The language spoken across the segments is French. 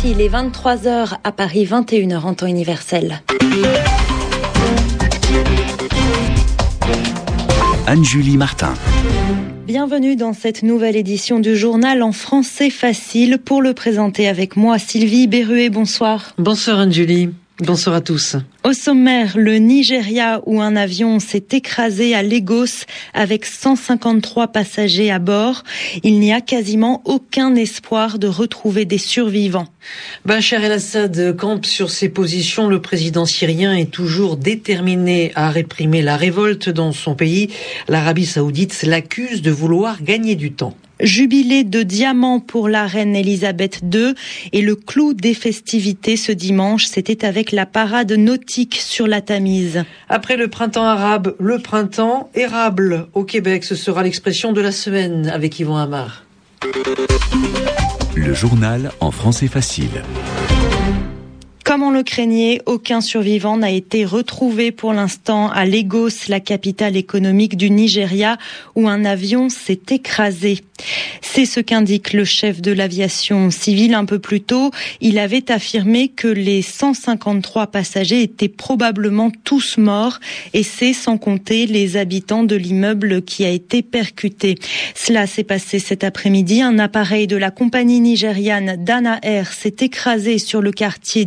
RFI, les 23h à Paris, 21h en temps universel. Anne-Julie Martin. Bienvenue dans cette nouvelle édition du journal en français facile. Pour le présenter avec moi, Sylvie Berruet, bonsoir. Bonsoir Anne-Julie. Bonsoir à tous. Au sommaire, le Nigeria où un avion s'est écrasé à Lagos avec 153 passagers à bord. Il n'y a quasiment aucun espoir de retrouver des survivants. Bachar el-Assad campe sur ses positions. Le président syrien est toujours déterminé à réprimer la révolte dans son pays. L'Arabie saoudite l'accuse de vouloir gagner du temps jubilé de diamants pour la reine Elisabeth II et le clou des festivités ce dimanche, c'était avec la parade nautique sur la Tamise. Après le printemps arabe, le printemps érable au Québec, ce sera l'expression de la semaine avec Yvon Amar. Le journal en français facile. Comme on le craignait, aucun survivant n'a été retrouvé pour l'instant à Lagos, la capitale économique du Nigeria, où un avion s'est écrasé. C'est ce qu'indique le chef de l'aviation civile un peu plus tôt. Il avait affirmé que les 153 passagers étaient probablement tous morts et c'est sans compter les habitants de l'immeuble qui a été percuté. Cela s'est passé cet après-midi. Un appareil de la compagnie nigériane Dana Air s'est écrasé sur le quartier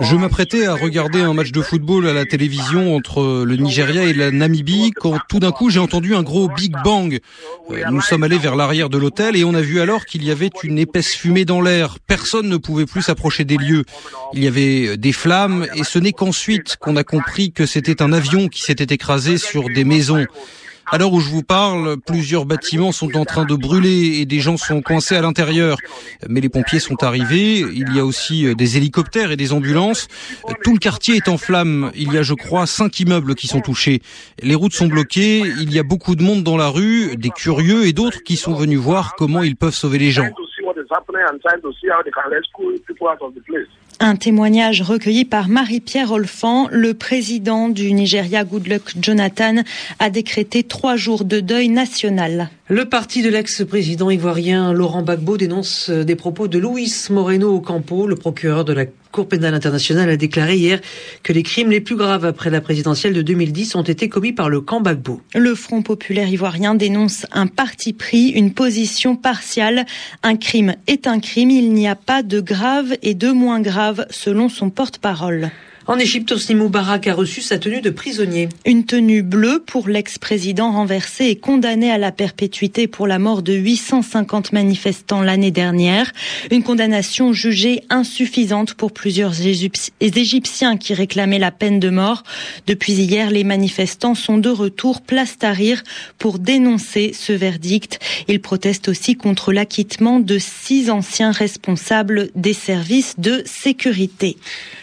Je m'apprêtais à regarder un match de football à la télévision entre le Nigeria et la Namibie quand tout d'un coup j'ai entendu un gros Big Bang. Euh, nous sommes allés vers l'arrière de l'hôtel et on a vu alors qu'il y avait une épaisse fumée dans l'air. Personne ne pouvait plus s'approcher des lieux. Il y avait des flammes et ce n'est qu'ensuite qu'on a compris que c'était un avion qui s'était écrasé sur des maisons. À l'heure où je vous parle, plusieurs bâtiments sont en train de brûler et des gens sont coincés à l'intérieur. Mais les pompiers sont arrivés. Il y a aussi euh, des hélicoptères et des ambulances. Tout le quartier est en flammes. Il y a, je crois, cinq immeubles qui sont touchés. Les routes sont bloquées. Il y a beaucoup de monde dans la rue, des curieux et d'autres qui sont venus voir comment ils peuvent sauver les gens. Un témoignage recueilli par Marie-Pierre Olfan, le président du Nigeria Goodluck Jonathan, a décrété trois jours de deuil national. Le parti de l'ex-président ivoirien Laurent Gbagbo dénonce des propos de Luis Moreno Ocampo, le procureur de la Cour pénale internationale a déclaré hier que les crimes les plus graves après la présidentielle de 2010 ont été commis par le camp Gbagbo. Le Front populaire ivoirien dénonce un parti pris, une position partiale. Un crime est un crime, il n'y a pas de grave et de moins grave selon son porte-parole. En Égypte, Hosni Moubarak a reçu sa tenue de prisonnier. Une tenue bleue pour l'ex-président renversé et condamné à la perpétuité pour la mort de 850 manifestants l'année dernière. Une condamnation jugée insuffisante pour plusieurs Égyptiens qui réclamaient la peine de mort. Depuis hier, les manifestants sont de retour place Tahrir pour dénoncer ce verdict. Ils protestent aussi contre l'acquittement de six anciens responsables des services de sécurité.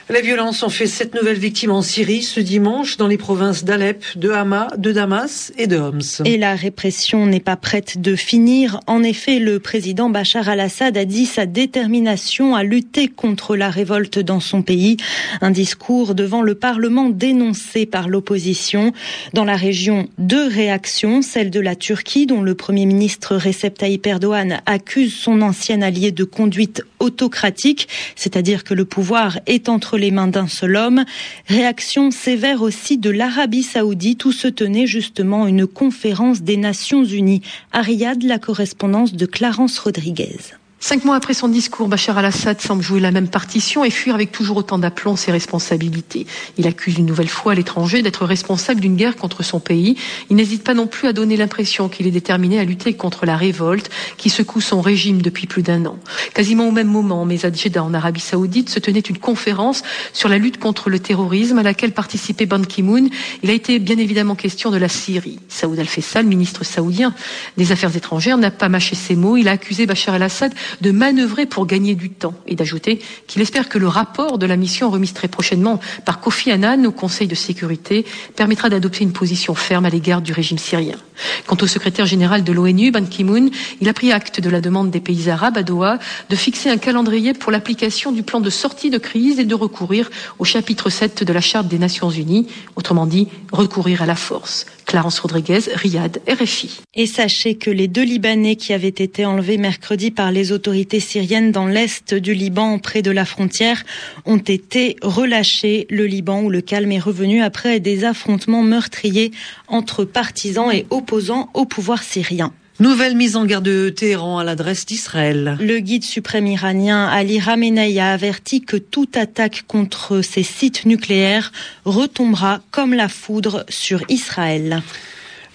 Les violences ont fait sept nouvelles victimes en Syrie ce dimanche dans les provinces d'Alep, de Hama, de Damas et de Homs. Et la répression n'est pas prête de finir. En effet, le président Bachar al-Assad a dit sa détermination à lutter contre la révolte dans son pays. Un discours devant le Parlement dénoncé par l'opposition. Dans la région, deux réactions. Celle de la Turquie, dont le premier ministre Recep Tayyip Erdogan accuse son ancien allié de conduite autocratique, c'est-à-dire que le pouvoir est entre les mains d'un seul homme. Réaction sévère aussi de l'Arabie saoudite où se tenait justement une conférence des Nations unies. À Riyad, la correspondance de Clarence Rodriguez. Cinq mois après son discours, Bachar al-Assad semble jouer la même partition et fuir avec toujours autant d'aplomb ses responsabilités. Il accuse une nouvelle fois l'étranger d'être responsable d'une guerre contre son pays. Il n'hésite pas non plus à donner l'impression qu'il est déterminé à lutter contre la révolte qui secoue son régime depuis plus d'un an. Quasiment au même moment, mais à en Arabie Saoudite, se tenait une conférence sur la lutte contre le terrorisme à laquelle participait Ban Ki-moon. Il a été bien évidemment question de la Syrie. Saoud al-Faisal, ministre saoudien des Affaires étrangères, n'a pas mâché ses mots. Il a accusé Bachar al-Assad de manœuvrer pour gagner du temps et d'ajouter qu'il espère que le rapport de la mission remis très prochainement par Kofi Annan au Conseil de sécurité permettra d'adopter une position ferme à l'égard du régime syrien. Quant au secrétaire général de l'ONU, Ban Ki-moon, il a pris acte de la demande des pays arabes à Doha de fixer un calendrier pour l'application du plan de sortie de crise et de recourir au chapitre 7 de la Charte des Nations Unies, autrement dit, recourir à la force. Clarence Rodriguez, Riyad, RFI. Et sachez que les deux Libanais qui avaient été enlevés mercredi par les syriennes dans l'est du Liban, près de la frontière, ont été relâchés. Le Liban où le calme est revenu après des affrontements meurtriers entre partisans et opposants au pouvoir syrien. Nouvelle mise en garde de Téhéran à l'adresse d'Israël. Le guide suprême iranien Ali Ramenei a averti que toute attaque contre ces sites nucléaires retombera comme la foudre sur Israël.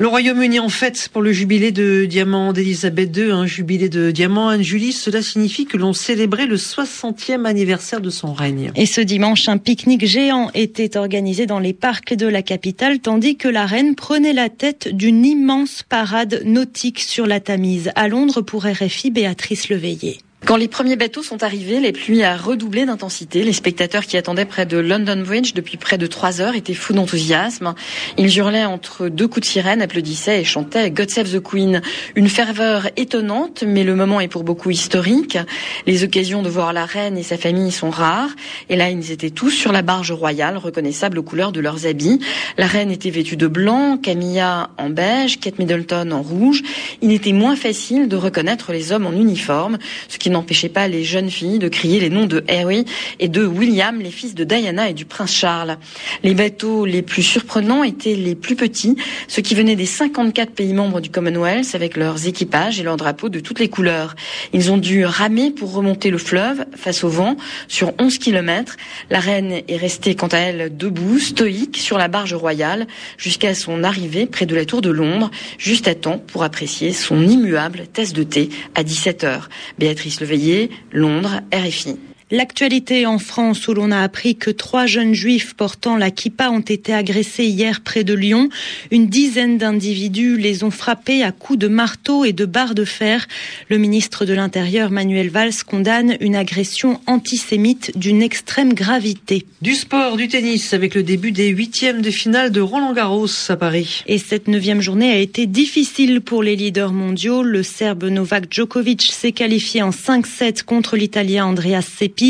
Le Royaume-Uni en fête pour le jubilé de diamant d'Elisabeth II, un jubilé de diamant Anne-Julie. Cela signifie que l'on célébrait le 60e anniversaire de son règne. Et ce dimanche, un pique-nique géant était organisé dans les parcs de la capitale, tandis que la reine prenait la tête d'une immense parade nautique sur la Tamise. À Londres, pour RFI, Béatrice Leveillé. Quand les premiers bateaux sont arrivés, les pluies a redoublé d'intensité. Les spectateurs qui attendaient près de London Bridge depuis près de trois heures étaient fous d'enthousiasme. Ils hurlaient entre deux coups de sirène, applaudissaient et chantaient God Save the Queen. Une ferveur étonnante, mais le moment est pour beaucoup historique. Les occasions de voir la reine et sa famille sont rares. Et là, ils étaient tous sur la barge royale, reconnaissables aux couleurs de leurs habits. La reine était vêtue de blanc, Camilla en beige, Kate Middleton en rouge. Il était moins facile de reconnaître les hommes en uniforme, ce qui n'empêchait pas les jeunes filles de crier les noms de Harry et de William, les fils de Diana et du prince Charles. Les bateaux les plus surprenants étaient les plus petits, ceux qui venaient des 54 pays membres du Commonwealth avec leurs équipages et leurs drapeaux de toutes les couleurs. Ils ont dû ramer pour remonter le fleuve face au vent sur 11 kilomètres. La reine est restée quant à elle debout, stoïque, sur la barge royale jusqu'à son arrivée près de la tour de Londres, juste à temps pour apprécier son immuable tasse de thé à 17 heures. Béatrice Veiller, Londres, RFI. L'actualité en France où l'on a appris que trois jeunes juifs portant la kippa ont été agressés hier près de Lyon. Une dizaine d'individus les ont frappés à coups de marteau et de barres de fer. Le ministre de l'Intérieur Manuel Valls condamne une agression antisémite d'une extrême gravité. Du sport, du tennis avec le début des huitièmes de finale de Roland Garros à Paris. Et cette neuvième journée a été difficile pour les leaders mondiaux. Le Serbe Novak Djokovic s'est qualifié en 5-7 contre l'Italien Andreas Seppi.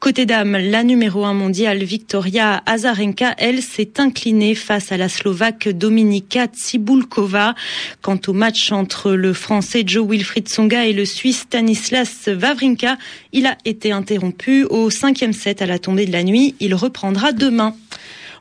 Côté dames, la numéro 1 mondiale Victoria Azarenka, elle, s'est inclinée face à la Slovaque Dominika Tsibulkova. Quant au match entre le Français Joe Wilfried Songa et le Suisse Stanislas Wawrinka, il a été interrompu au cinquième set à la tombée de la nuit. Il reprendra demain.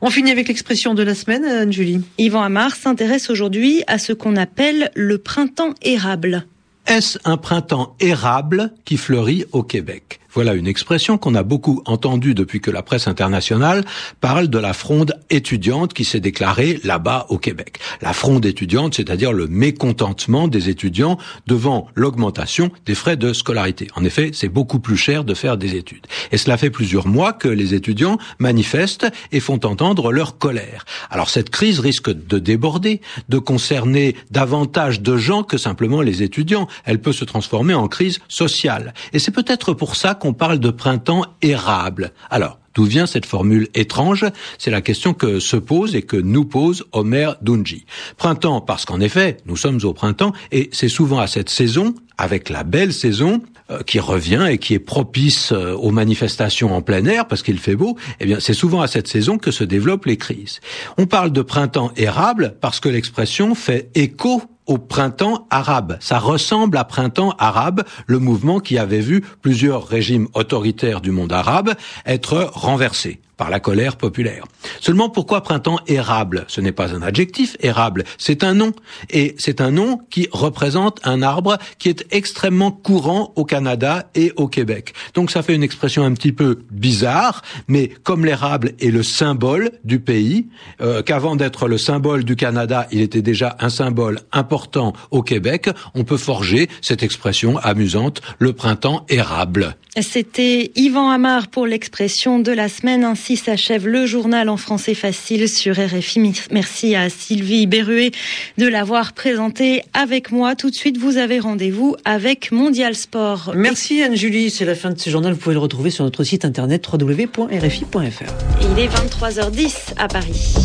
On finit avec l'expression de la semaine, Anne-Julie. Yvan Amar s'intéresse aujourd'hui à ce qu'on appelle le printemps érable. Est-ce un printemps érable qui fleurit au Québec? Voilà une expression qu'on a beaucoup entendue depuis que la presse internationale parle de la fronde étudiante qui s'est déclarée là-bas au Québec. La fronde étudiante, c'est-à-dire le mécontentement des étudiants devant l'augmentation des frais de scolarité. En effet, c'est beaucoup plus cher de faire des études. Et cela fait plusieurs mois que les étudiants manifestent et font entendre leur colère. Alors cette crise risque de déborder, de concerner davantage de gens que simplement les étudiants. Elle peut se transformer en crise sociale. Et c'est peut-être pour ça qu'on parle de printemps érable. Alors, D'où vient cette formule étrange? C'est la question que se pose et que nous pose Omer Dunji. Printemps parce qu'en effet, nous sommes au printemps et c'est souvent à cette saison, avec la belle saison, euh, qui revient et qui est propice euh, aux manifestations en plein air parce qu'il fait beau, eh bien c'est souvent à cette saison que se développent les crises. On parle de printemps érable parce que l'expression fait écho au printemps arabe. Ça ressemble à printemps arabe, le mouvement qui avait vu plusieurs régimes autoritaires du monde arabe être renversés par la colère populaire. Seulement pourquoi printemps érable? Ce n'est pas un adjectif érable, c'est un nom. Et c'est un nom qui représente un arbre qui est extrêmement courant au Canada et au Québec. Donc ça fait une expression un petit peu bizarre, mais comme l'érable est le symbole du pays, euh, qu'avant d'être le symbole du Canada, il était déjà un symbole important au Québec, Québec, on peut forger cette expression amusante, le printemps érable. C'était Yvan Amar pour l'expression de la semaine. Ainsi s'achève le journal en français facile sur RFI. Merci à Sylvie Berruet de l'avoir présenté avec moi. Tout de suite, vous avez rendez-vous avec Mondial Sport. Merci Anne-Julie. C'est la fin de ce journal. Vous pouvez le retrouver sur notre site internet www.rfi.fr. Il est 23h10 à Paris.